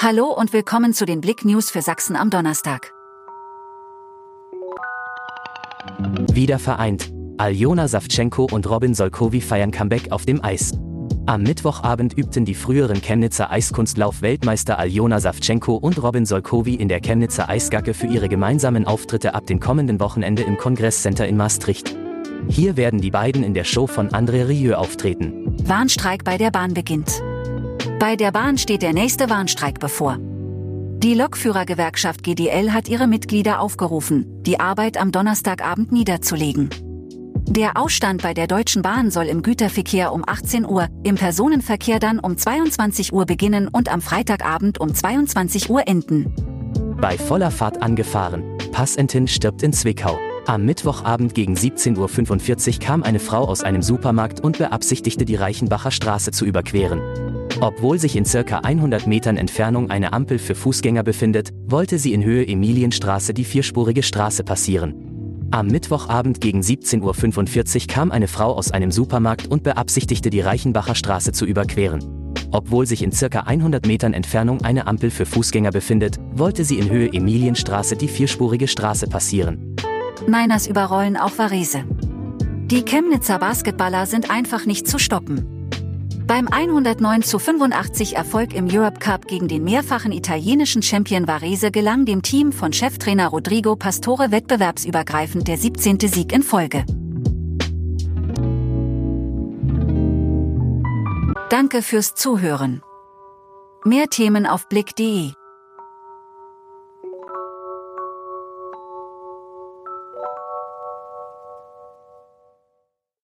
Hallo und willkommen zu den Blick News für Sachsen am Donnerstag. Wieder vereint. Aljona Savchenko und Robin Solkowi feiern Comeback auf dem Eis. Am Mittwochabend übten die früheren Chemnitzer Eiskunstlauf-Weltmeister Aljona Savchenko und Robin Solkowi in der Chemnitzer Eisgacke für ihre gemeinsamen Auftritte ab dem kommenden Wochenende im Kongresscenter in Maastricht. Hier werden die beiden in der Show von André Rieu auftreten. Warnstreik bei der Bahn beginnt. Bei der Bahn steht der nächste Warnstreik bevor. Die Lokführergewerkschaft GDL hat ihre Mitglieder aufgerufen, die Arbeit am Donnerstagabend niederzulegen. Der Ausstand bei der Deutschen Bahn soll im Güterverkehr um 18 Uhr, im Personenverkehr dann um 22 Uhr beginnen und am Freitagabend um 22 Uhr enden. Bei voller Fahrt angefahren. Passentin stirbt in Zwickau. Am Mittwochabend gegen 17.45 Uhr kam eine Frau aus einem Supermarkt und beabsichtigte die Reichenbacher Straße zu überqueren. Obwohl sich in circa 100 Metern Entfernung eine Ampel für Fußgänger befindet, wollte sie in Höhe Emilienstraße die vierspurige Straße passieren. Am Mittwochabend gegen 17.45 Uhr kam eine Frau aus einem Supermarkt und beabsichtigte die Reichenbacher Straße zu überqueren. Obwohl sich in circa 100 Metern Entfernung eine Ampel für Fußgänger befindet, wollte sie in Höhe Emilienstraße die vierspurige Straße passieren. Niners überrollen auch Varese. Die Chemnitzer Basketballer sind einfach nicht zu stoppen. Beim 109 zu 85 Erfolg im Europe Cup gegen den mehrfachen italienischen Champion Varese gelang dem Team von Cheftrainer Rodrigo Pastore wettbewerbsübergreifend der 17. Sieg in Folge. Danke fürs Zuhören. Mehr Themen auf blick.de